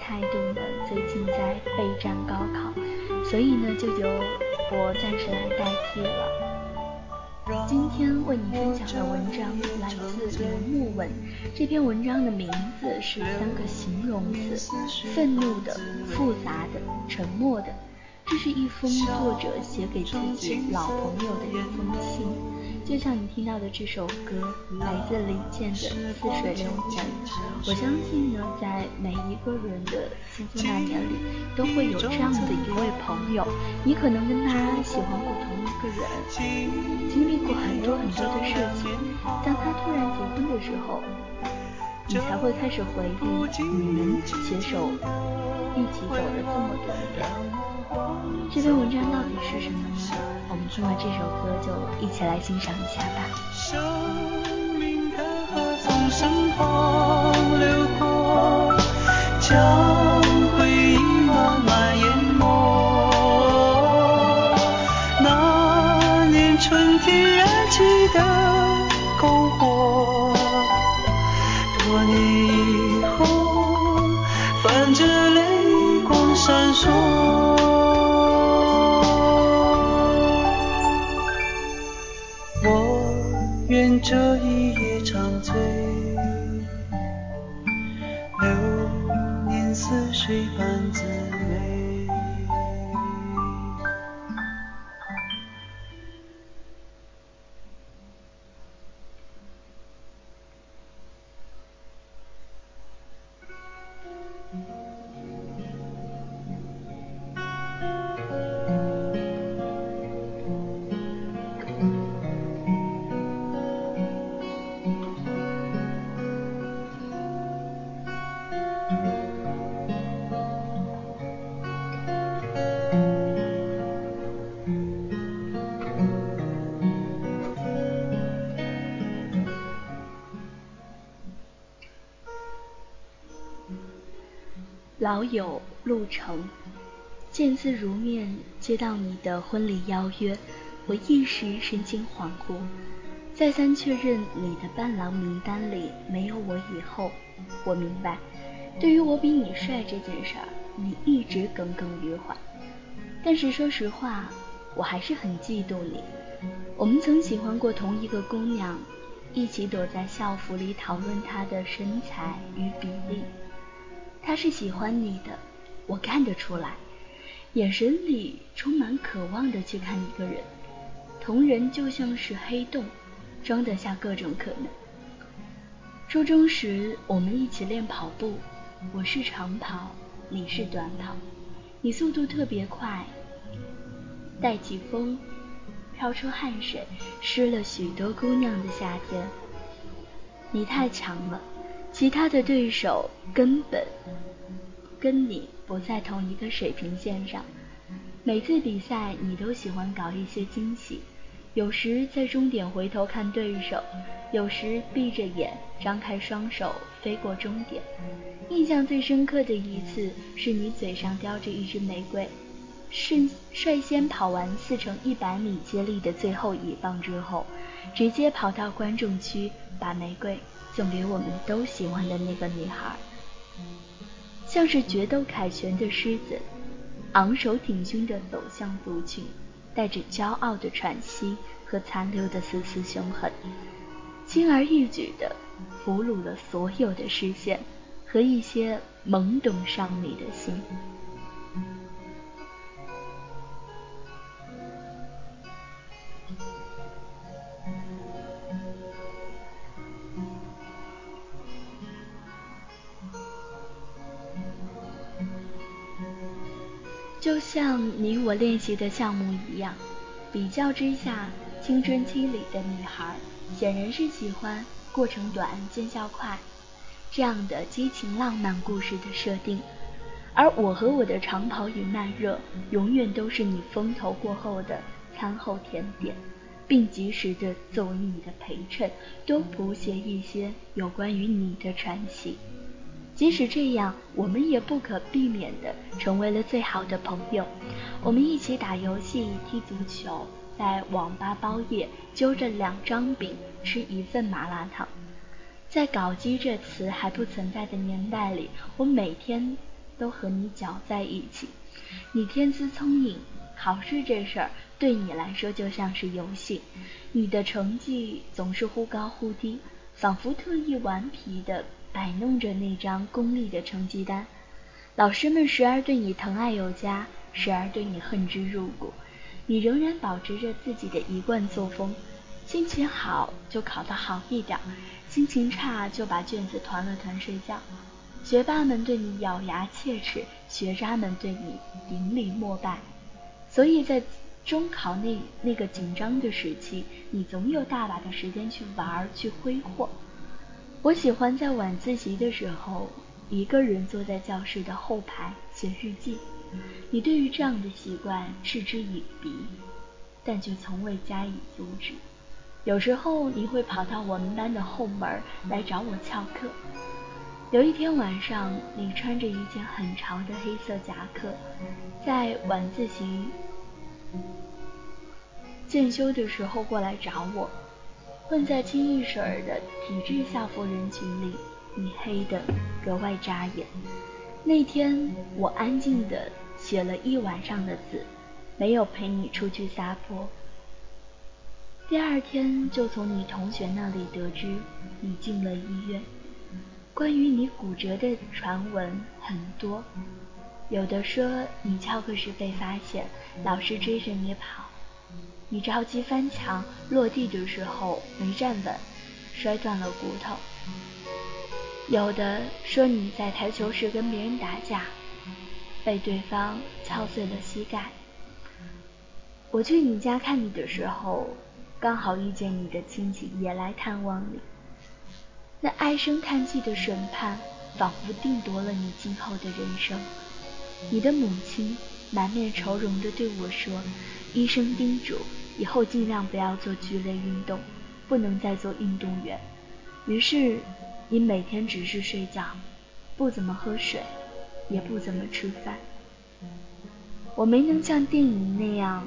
态度呢，最近在备战高考，所以呢就由我暂时来代替了。今天为你分享的文章来自刘木文，这篇文章的名字是三个形容词：愤怒的、复杂的、沉默的。这是一封作者写给自己老朋友的一封信，就像你听到的这首歌，来自林健的《似水流年》。我相信呢，在每一个人的青春那年里，都会有这样的一位朋友，你可能跟他喜欢过同一个人，经历过很多很多的事情，当他突然结婚的时候，你才会开始回忆你们携手一起走了这么多年。这篇文章到底是什么呢？我们听完这首歌就一起来欣赏一下吧。生命的河从身旁流过，这一老友陆程，见字如面，接到你的婚礼邀约，我一时神情恍惚，再三确认你的伴郎名单里没有我以后，我明白，对于我比你帅这件事儿，你一直耿耿于怀。但是说实话，我还是很嫉妒你。我们曾喜欢过同一个姑娘，一起躲在校服里讨论她的身材与比例。他是喜欢你的，我看得出来，眼神里充满渴望的去看一个人。同人就像是黑洞，装得下各种可能。初中时，我们一起练跑步，我是长跑，你是短跑，你速度特别快，带起风，飘出汗水，湿了许多姑娘的夏天。你太强了。其他的对手根本跟你不在同一个水平线上。每次比赛，你都喜欢搞一些惊喜，有时在终点回头看对手，有时闭着眼张开双手飞过终点。印象最深刻的一次是你嘴上叼着一支玫瑰，率率先跑完四乘一百米接力的最后一棒之后，直接跑到观众区把玫瑰送给我们都喜欢的那个女孩，像是决斗凯旋的狮子，昂首挺胸地走向族群。带着骄傲的喘息和残留的丝丝凶狠，轻而易举地俘虏了所有的视线和一些懵懂少女的心。就像你我练习的项目一样，比较之下，青春期里的女孩显然是喜欢过程短、见效快这样的激情浪漫故事的设定，而我和我的长跑与慢热，永远都是你风头过后的餐后甜点，并及时的作为你的陪衬，多谱写一些有关于你的传奇。即使这样，我们也不可避免地成为了最好的朋友。我们一起打游戏、踢足球，在网吧包夜，揪着两张饼吃一份麻辣烫。在“搞基”这词还不存在的年代里，我每天都和你搅在一起。你天资聪颖，考试这事儿对你来说就像是游戏。你的成绩总是忽高忽低，仿佛特意顽皮的。摆弄着那张功利的成绩单，老师们时而对你疼爱有加，时而对你恨之入骨。你仍然保持着自己的一贯作风，心情好就考得好一点，心情差就把卷子团了团睡觉。学霸们对你咬牙切齿，学渣们对你顶礼膜拜。所以在中考那那个紧张的时期，你总有大把的时间去玩去挥霍。我喜欢在晚自习的时候，一个人坐在教室的后排写日记。你对于这样的习惯嗤之以鼻，但却从未加以阻止。有时候你会跑到我们班的后门来找我翘课。有一天晚上，你穿着一件很潮的黑色夹克，在晚自习进修的时候过来找我。混在清一水儿的体制校服人群里，你黑的格外扎眼。那天我安静的写了一晚上的字，没有陪你出去撒泼。第二天就从你同学那里得知你进了医院。关于你骨折的传闻很多，有的说你翘课时被发现，老师追着你跑。你着急翻墙，落地的时候没站稳，摔断了骨头。有的说你在台球室跟别人打架，被对方敲碎了膝盖。我去你家看你的时候，刚好遇见你的亲戚也来探望你。那唉声叹气的审判，仿佛定夺了你今后的人生。你的母亲满面愁容地对我说：“医生叮嘱。”以后尽量不要做剧烈运动，不能再做运动员。于是，你每天只是睡觉，不怎么喝水，也不怎么吃饭。我没能像电影那样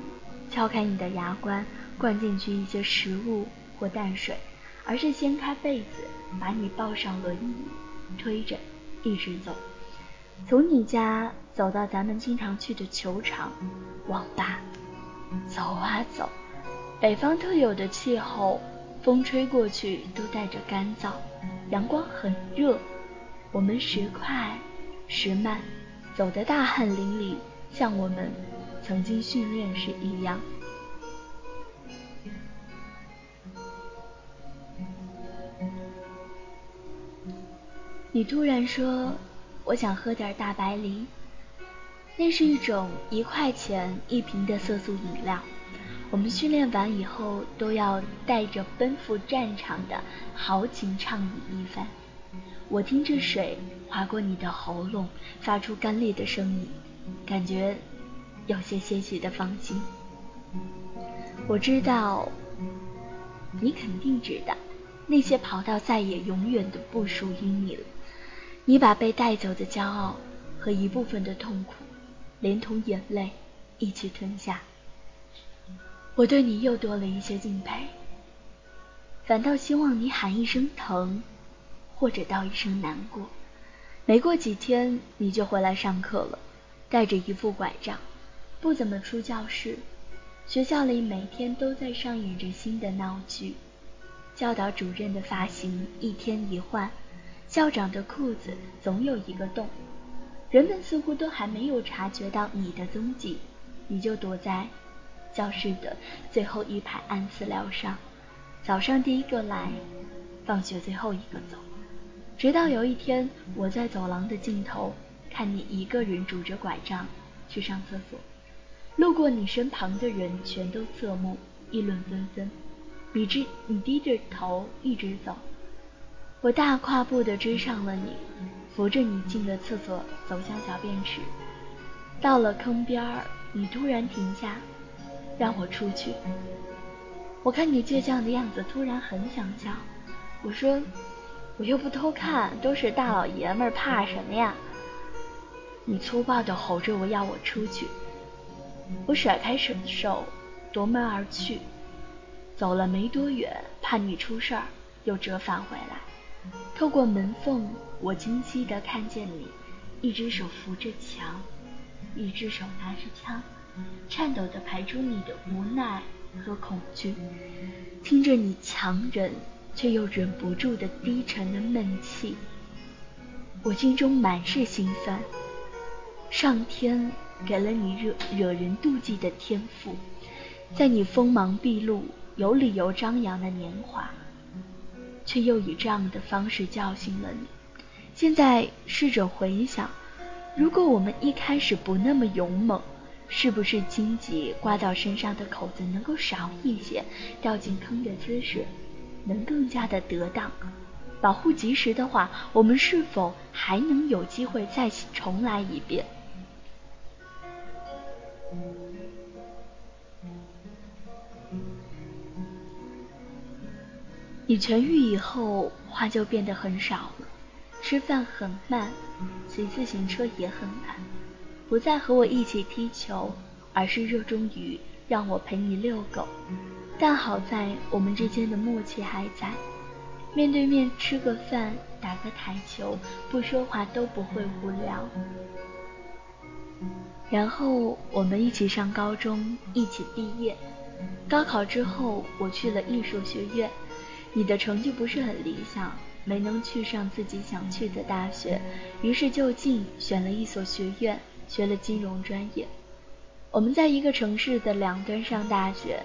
敲开你的牙关，灌进去一些食物或淡水，而是掀开被子，把你抱上轮椅，推着一直走，从你家走到咱们经常去的球场、网吧，走啊走。北方特有的气候，风吹过去都带着干燥，阳光很热，我们时快时慢，走得大汗淋漓，像我们曾经训练时一样。你突然说：“我想喝点大白梨。”那是一种一块钱一瓶的色素饮料。我们训练完以后，都要带着奔赴战场的豪情畅饮一番。我听着水划过你的喉咙，发出干裂的声音，感觉有些些许的放心。我知道你肯定知道，那些跑道再也永远都不属于你了。你把被带走的骄傲和一部分的痛苦，连同眼泪一起吞下。我对你又多了一些敬佩，反倒希望你喊一声疼，或者道一声难过。没过几天，你就回来上课了，带着一副拐杖，不怎么出教室。学校里每天都在上演着新的闹剧，教导主任的发型一天一换，校长的裤子总有一个洞。人们似乎都还没有察觉到你的踪迹，你就躲在。教室的最后一排暗资料上，早上第一个来，放学最后一个走。直到有一天，我在走廊的尽头看你一个人拄着拐杖去上厕所，路过你身旁的人全都侧目议论纷纷。你低你低着头一直走，我大跨步的追上了你，扶着你进了厕所，走向小便池。到了坑边儿，你突然停下。让我出去。我看你倔强的样子，突然很想笑。我说：“我又不偷看，都是大老爷们儿，怕什么呀？”你粗暴的吼着我要我出去。我甩开手手，夺门而去。走了没多远，怕你出事儿，又折返回来。透过门缝，我清晰的看见你，一只手扶着墙，一只手拿着枪。颤抖地排出你的无奈和恐惧，听着你强忍却又忍不住的低沉的闷气，我心中满是心酸。上天给了你惹惹人妒忌的天赋，在你锋芒毕露、有理由张扬的年华，却又以这样的方式教训了你。现在试着回想，如果我们一开始不那么勇猛，是不是荆棘刮到身上的口子能够少一些，掉进坑的姿势能更加的得当？保护及时的话，我们是否还能有机会再重来一遍？你痊愈以后，话就变得很少了，吃饭很慢，骑自行车也很慢。不再和我一起踢球，而是热衷于让我陪你遛狗。但好在我们之间的默契还在，面对面吃个饭、打个台球，不说话都不会无聊。然后我们一起上高中，一起毕业。高考之后，我去了艺术学院，你的成绩不是很理想，没能去上自己想去的大学，于是就近选了一所学院。学了金融专业，我们在一个城市的两端上大学，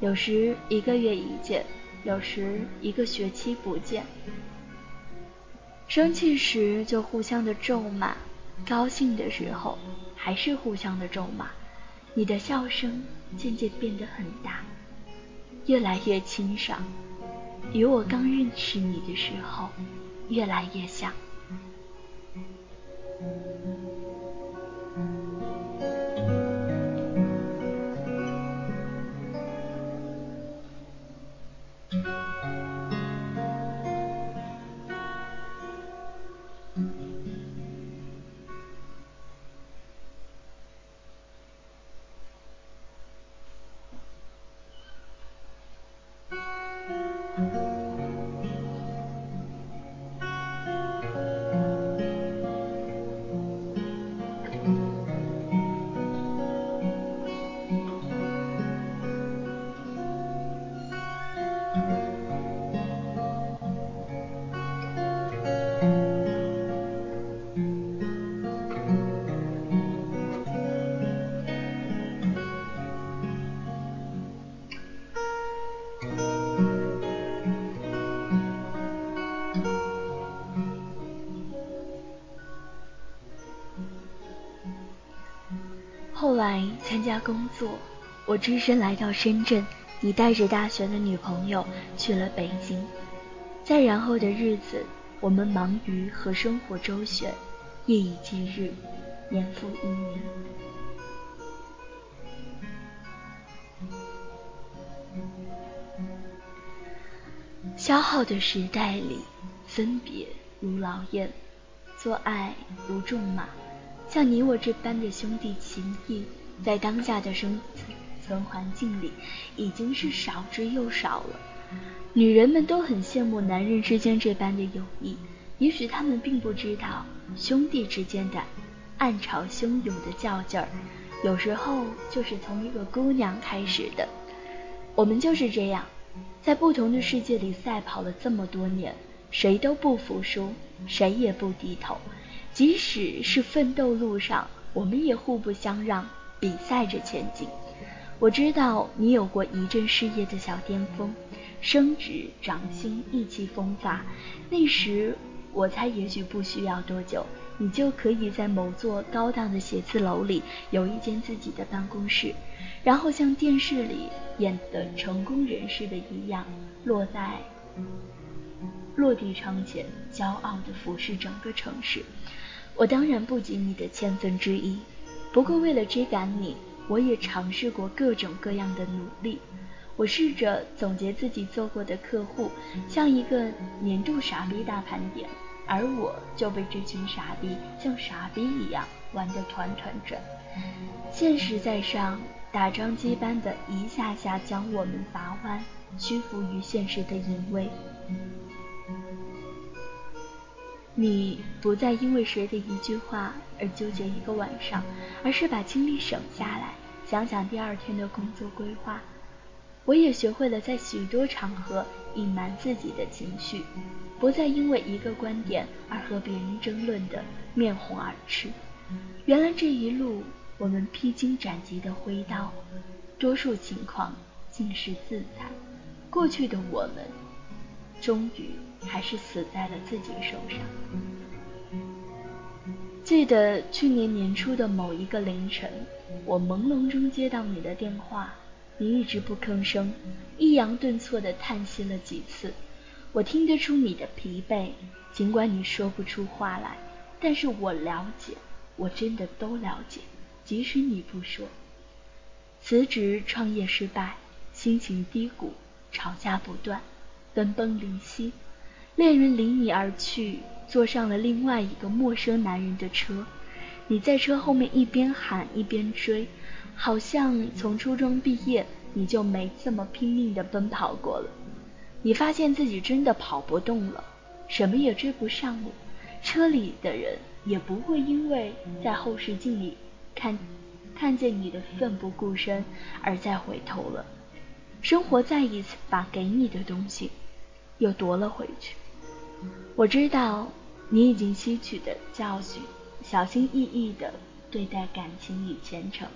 有时一个月一见，有时一个学期不见。生气时就互相的咒骂，高兴的时候还是互相的咒骂。你的笑声渐渐变得很大，越来越清爽，与我刚认识你的时候越来越像。来参加工作，我只身来到深圳，你带着大学的女朋友去了北京。再然后的日子，我们忙于和生活周旋，夜以继日，年复一年。消耗的时代里，分别如劳燕，做爱如重马。像你我这般的兄弟情谊，在当下的生存环境里，已经是少之又少了。女人们都很羡慕男人之间这般的友谊，也许他们并不知道兄弟之间的暗潮汹涌的较劲儿，有时候就是从一个姑娘开始的。我们就是这样，在不同的世界里赛跑了这么多年，谁都不服输，谁也不低头，即使是奋斗路上，我们也互不相让，比赛着前进。我知道你有过一阵事业的小巅峰。升职涨薪，意气风发。那时，我猜也许不需要多久，你就可以在某座高档的写字楼里有一间自己的办公室，然后像电视里演的成功人士的一样，落在落地窗前，骄傲地俯视整个城市。我当然不及你的千分之一，不过为了追赶你，我也尝试过各种各样的努力。我试着总结自己做过的客户，像一个年度傻逼大盘点，而我就被这群傻逼像傻逼一样玩得团团转。现实在上，打桩机般的一下下将我们砸弯，屈服于现实的淫威。你不再因为谁的一句话而纠结一个晚上，而是把精力省下来，想想第二天的工作规划。我也学会了在许多场合隐瞒自己的情绪，不再因为一个观点而和别人争论的面红耳赤。原来这一路我们披荆斩棘的挥刀，多数情况尽是自残。过去的我们，终于还是死在了自己手上。记得去年年初的某一个凌晨，我朦胧中接到你的电话。你一直不吭声，抑扬顿挫地叹息了几次。我听得出你的疲惫，尽管你说不出话来，但是我了解，我真的都了解，即使你不说。辞职创业失败，心情低谷，吵架不断，分崩离析。恋人离你而去，坐上了另外一个陌生男人的车。你在车后面一边喊一边追。好像从初中毕业你就没这么拼命的奔跑过了。你发现自己真的跑不动了，什么也追不上了，车里的人也不会因为在后视镜里看看见你的奋不顾身而再回头了。生活再一次把给你的东西又夺了回去。我知道你已经吸取的教训，小心翼翼的对待感情与前程。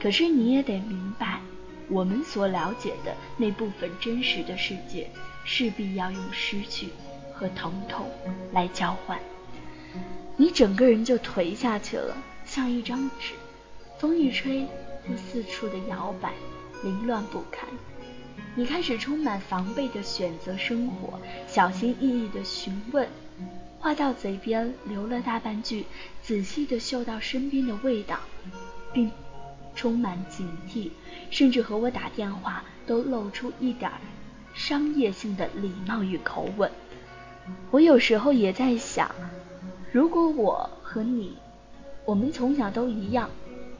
可是你也得明白，我们所了解的那部分真实的世界，势必要用失去和疼痛来交换。你整个人就颓下去了，像一张纸，风一吹就四处的摇摆，凌乱不堪。你开始充满防备的选择生活，小心翼翼的询问，话到嘴边留了大半句，仔细的嗅到身边的味道，并。充满警惕，甚至和我打电话都露出一点商业性的礼貌与口吻。我有时候也在想，如果我和你，我们从小都一样，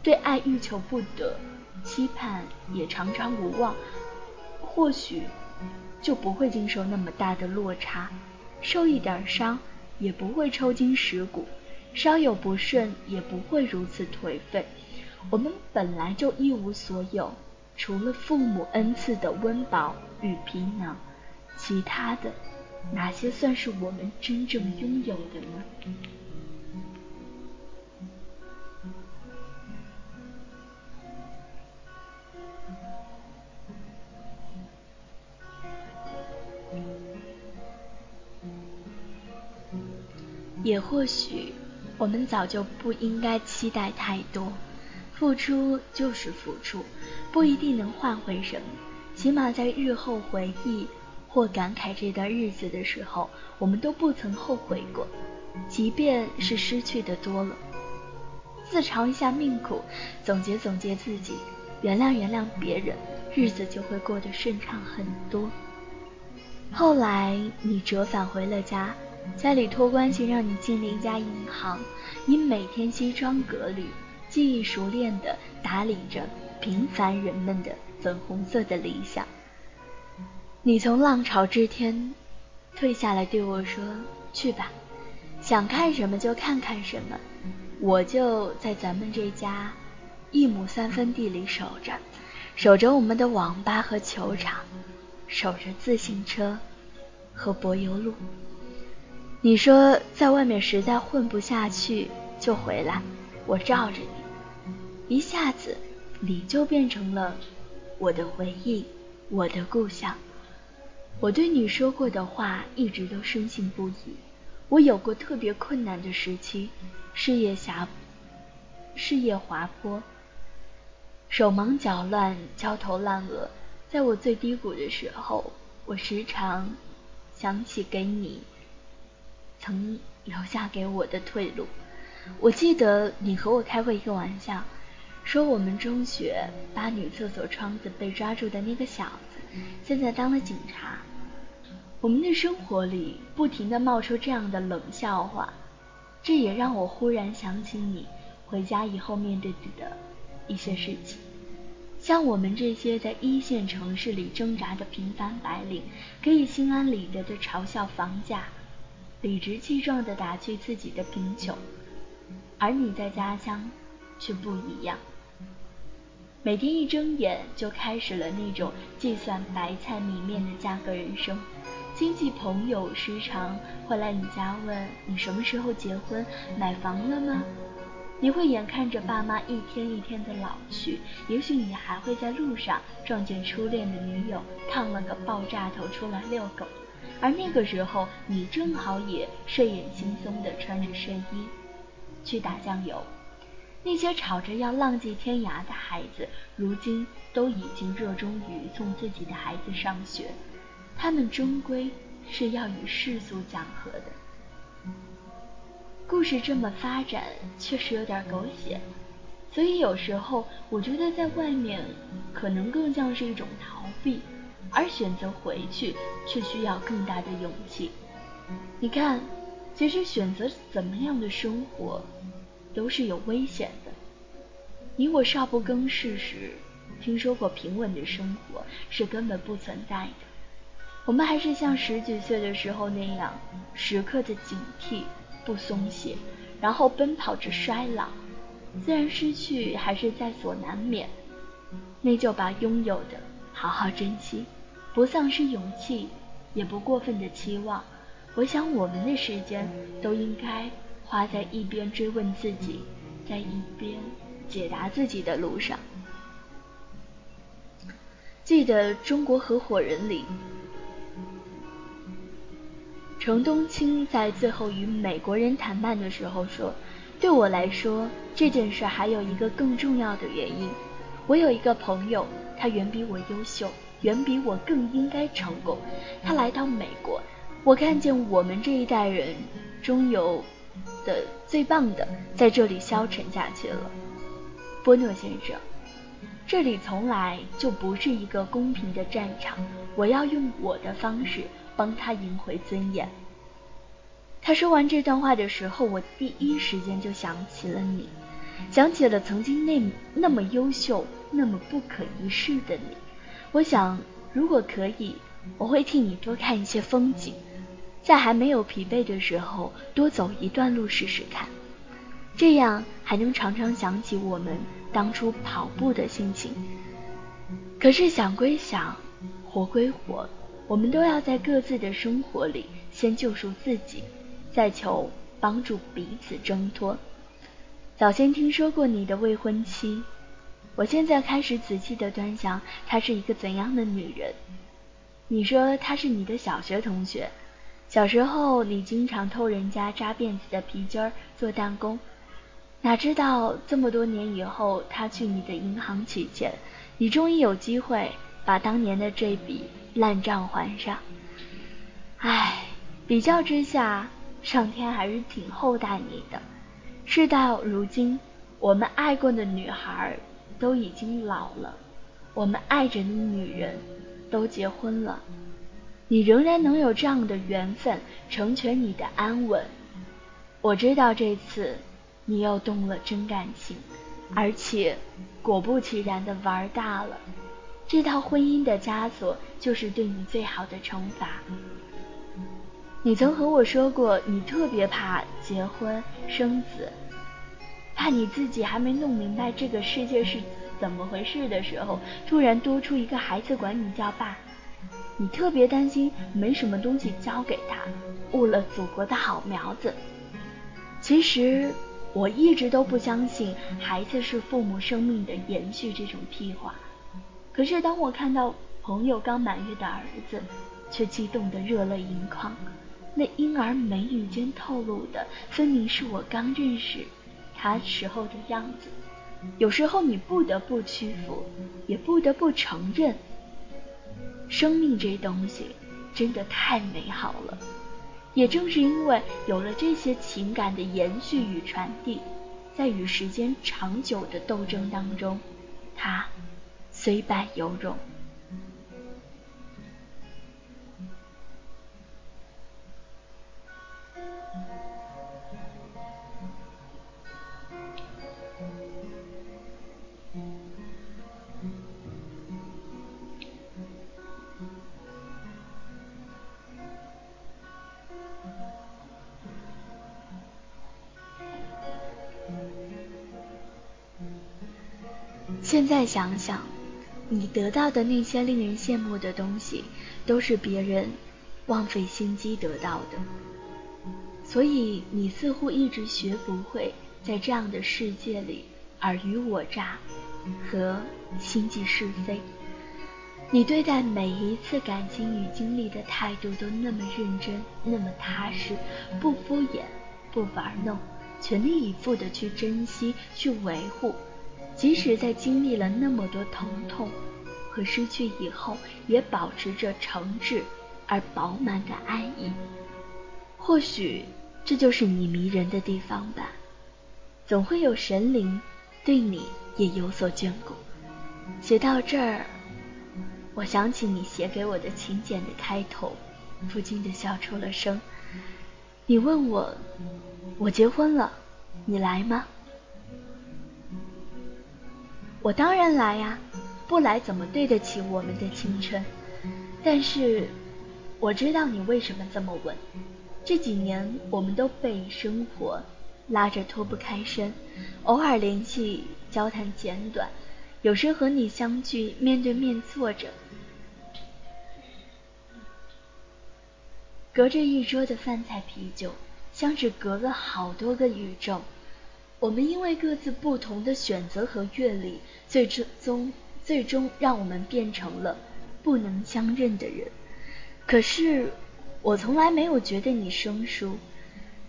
对爱欲求不得，期盼也常常无望，或许就不会经受那么大的落差，受一点伤也不会抽筋蚀骨，稍有不顺也不会如此颓废。我们本来就一无所有，除了父母恩赐的温饱与皮囊，其他的哪些算是我们真正拥有的呢？也或许，我们早就不应该期待太多。付出就是付出，不一定能换回什么，起码在日后回忆或感慨这段日子的时候，我们都不曾后悔过。即便是失去的多了，自嘲一下命苦，总结总结自己，原谅原谅别人，日子就会过得顺畅很多。后来你折返回了家，家里托关系让你进了一家银行，你每天西装革履，技艺熟练地打理着平凡人们的粉红色的理想。你从浪潮之天退下来对我说：“去吧，想看什么就看看什么。”我就在咱们这家一亩三分地里守着，守着我们的网吧和球场。守着自行车和柏油路。你说在外面实在混不下去就回来，我罩着你，一下子你就变成了我的回忆，我的故乡。我对你说过的话一直都深信不疑。我有过特别困难的时期，事业狭，事业滑坡，手忙脚乱，焦头烂额。在我最低谷的时候，我时常想起给你曾留下给我的退路。我记得你和我开过一个玩笑，说我们中学扒女厕所窗子被抓住的那个小子，现在当了警察。我们的生活里不停的冒出这样的冷笑话，这也让我忽然想起你回家以后面对的一些事情。像我们这些在一线城市里挣扎的平凡白领，可以心安理得的嘲笑房价，理直气壮地打趣自己的贫穷，而你在家乡却不一样。每天一睁眼就开始了那种计算白菜米面的价格人生，亲戚朋友时常会来你家问你什么时候结婚，买房了吗？你会眼看着爸妈一天一天的老去，也许你还会在路上撞见初恋的女友，烫了个爆炸头出来遛狗，而那个时候你正好也睡眼惺忪的穿着睡衣去打酱油。那些吵着要浪迹天涯的孩子，如今都已经热衷于送自己的孩子上学，他们终归是要与世俗讲和的。故事这么发展，确实有点狗血，所以有时候我觉得在外面可能更像是一种逃避，而选择回去却需要更大的勇气。你看，其实选择怎么样的生活都是有危险的。你我少不更事时，听说过平稳的生活是根本不存在的。我们还是像十几岁的时候那样，时刻的警惕。不松懈，然后奔跑着衰老，虽然失去还是在所难免，那就把拥有的好好珍惜，不丧失勇气，也不过分的期望。我想我们的时间都应该花在一边追问自己，在一边解答自己的路上。记得《中国合伙人》里。程冬青在最后与美国人谈判的时候说：“对我来说，这件事还有一个更重要的原因。我有一个朋友，他远比我优秀，远比我更应该成功。他来到美国，我看见我们这一代人中有的最棒的在这里消沉下去了。波诺先生，这里从来就不是一个公平的战场。我要用我的方式。”帮他赢回尊严。他说完这段话的时候，我第一时间就想起了你，想起了曾经那那么优秀、那么不可一世的你。我想，如果可以，我会替你多看一些风景，在还没有疲惫的时候，多走一段路试试看，这样还能常常想起我们当初跑步的心情。可是想归想，活归活。我们都要在各自的生活里先救赎自己，再求帮助彼此挣脱。早先听说过你的未婚妻，我现在开始仔细的端详她是一个怎样的女人。你说她是你的小学同学，小时候你经常偷人家扎辫子的皮筋儿做弹弓，哪知道这么多年以后，她去你的银行取钱，你终于有机会把当年的这笔。烂账还上，唉，比较之下，上天还是挺厚待你的。事到如今，我们爱过的女孩都已经老了，我们爱着的女人都结婚了，你仍然能有这样的缘分，成全你的安稳。我知道这次你又动了真感情，而且果不其然的玩大了。这套婚姻的枷锁就是对你最好的惩罚。你曾和我说过，你特别怕结婚生子，怕你自己还没弄明白这个世界是怎么回事的时候，突然多出一个孩子管你叫爸。你特别担心没什么东西教给他，误了祖国的好苗子。其实我一直都不相信孩子是父母生命的延续这种屁话。可是当我看到朋友刚满月的儿子，却激动得热泪盈眶。那婴儿眉宇间透露的，分明是我刚认识他时候的样子。有时候你不得不屈服，也不得不承认，生命这东西真的太美好了。也正是因为有了这些情感的延续与传递，在与时间长久的斗争当中，它。虽败犹荣。再想想。你得到的那些令人羡慕的东西，都是别人枉费心机得到的。所以你似乎一直学不会在这样的世界里尔虞我诈和心计是非。你对待每一次感情与经历的态度都那么认真，那么踏实，不敷衍，不玩弄，全力以赴的去珍惜，去维护。即使在经历了那么多疼痛和失去以后，也保持着诚挚而饱满的爱意。或许这就是你迷人的地方吧。总会有神灵对你也有所眷顾。写到这儿，我想起你写给我的请柬的开头，不禁的笑出了声。你问我，我结婚了，你来吗？我当然来呀，不来怎么对得起我们的青春？但是我知道你为什么这么问。这几年我们都被生活拉着脱不开身，偶尔联系，交谈简短，有时和你相聚，面对面坐着，隔着一桌的饭菜啤酒，像是隔了好多个宇宙。我们因为各自不同的选择和阅历，最终最终让我们变成了不能相认的人。可是我从来没有觉得你生疏，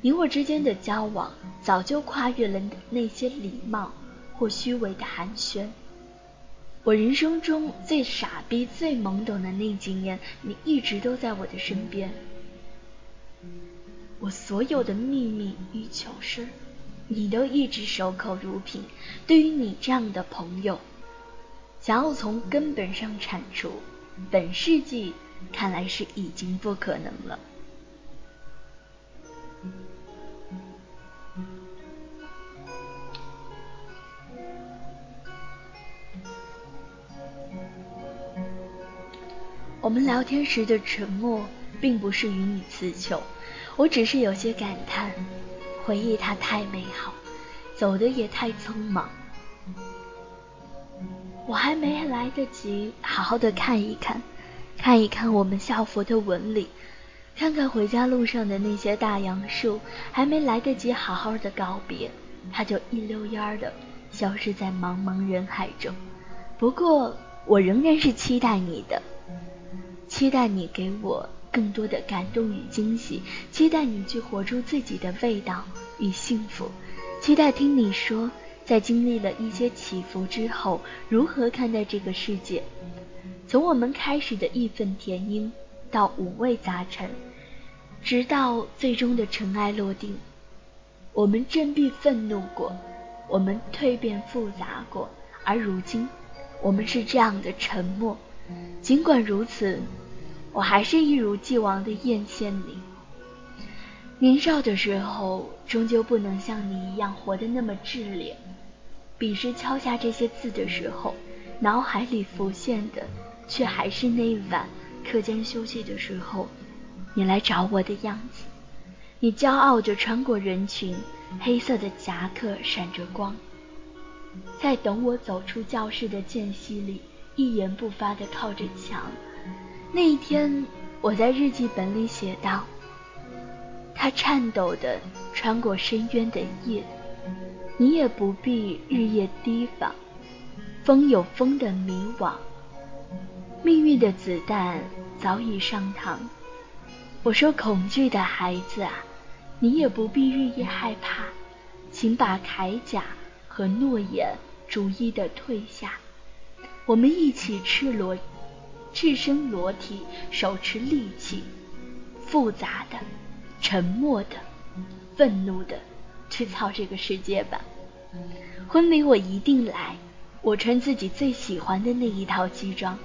你我之间的交往早就跨越了那些礼貌或虚伪的寒暄。我人生中最傻逼、最懵懂的那几年，你一直都在我的身边。我所有的秘密与糗事。你都一直守口如瓶。对于你这样的朋友，想要从根本上铲除，本世纪看来是已经不可能了。我们聊天时的沉默，并不是与你词穷，我只是有些感叹。回忆它太美好，走的也太匆忙。我还没来得及好好的看一看，看一看我们校服的纹理，看看回家路上的那些大杨树，还没来得及好好的告别，它就一溜烟儿的消失在茫茫人海中。不过，我仍然是期待你的，期待你给我。更多的感动与惊喜，期待你去活出自己的味道与幸福，期待听你说，在经历了一些起伏之后，如何看待这个世界。从我们开始的义愤填膺，到五味杂陈，直到最终的尘埃落定。我们振臂愤怒过，我们蜕变复杂过，而如今，我们是这样的沉默。尽管如此。我还是一如既往的艳羡你。年少的时候，终究不能像你一样活得那么炽烈。笔时敲下这些字的时候，脑海里浮现的，却还是那晚课间休息的时候，你来找我的样子。你骄傲着穿过人群，黑色的夹克闪着光，在等我走出教室的间隙里，一言不发地靠着墙。那一天，我在日记本里写道。他颤抖地穿过深渊的夜，你也不必日夜提防。风有风的迷惘，命运的子弹早已上膛。我说恐惧的孩子啊，你也不必日夜害怕，请把铠甲和诺言逐一的褪下。我们一起赤裸、赤身裸体，手持利器，复杂的。沉默的，愤怒的，去操这个世界吧！婚礼我一定来，我穿自己最喜欢的那一套西装。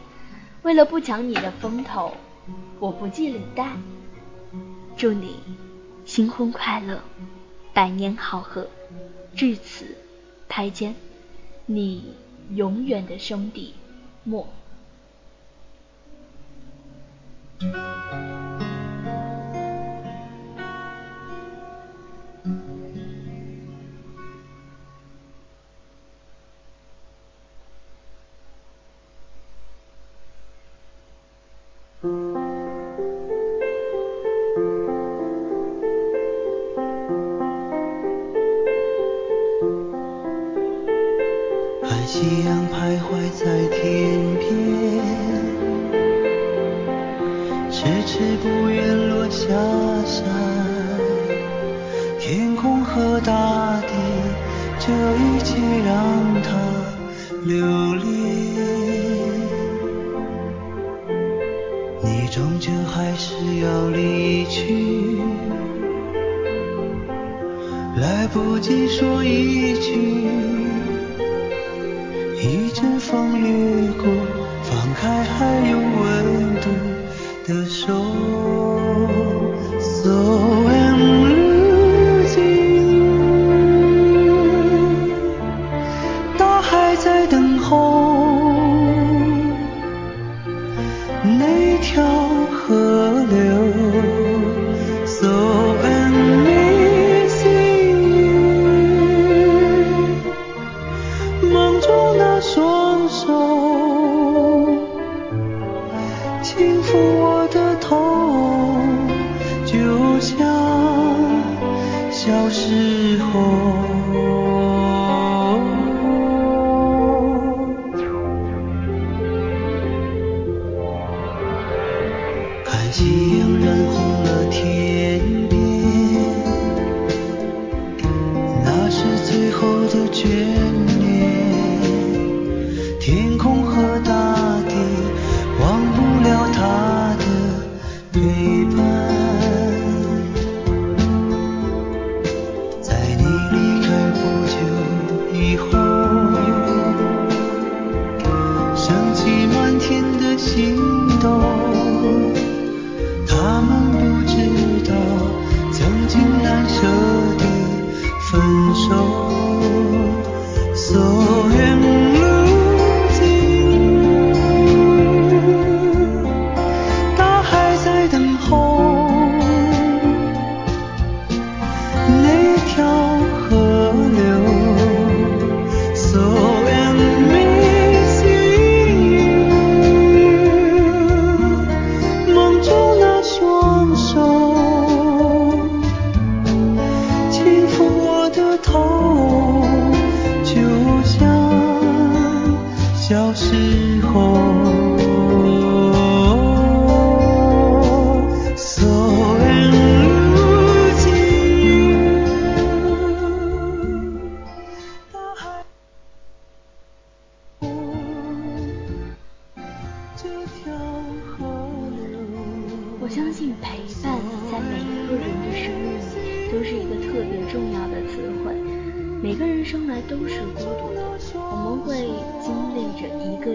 为了不抢你的风头，我不系领带。祝你新婚快乐，百年好合。至此，拍肩，你永远的兄弟莫。thank you 在等候。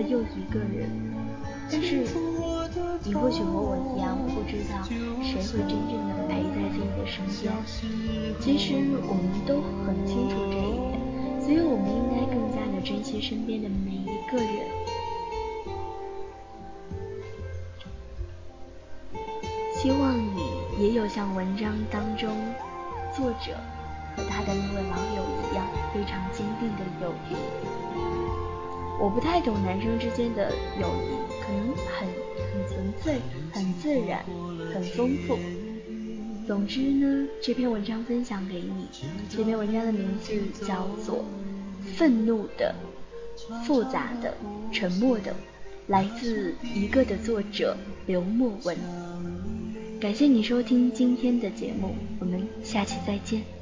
又一个人。但是你或许和我一样不知道谁会真正的陪在自己的身边。其实我们都很清楚这一点所以我们应该更加的珍惜身边的每一个人。希望你也有像文章当中作者和他的那位网友一样非常坚定的友谊我不太懂男生之间的友谊，可能很很纯粹、很自然、很丰富。总之呢，这篇文章分享给你。这篇文章的名字叫做《愤怒的、复杂的、沉默的》，来自一个的作者刘墨文。感谢你收听今天的节目，我们下期再见。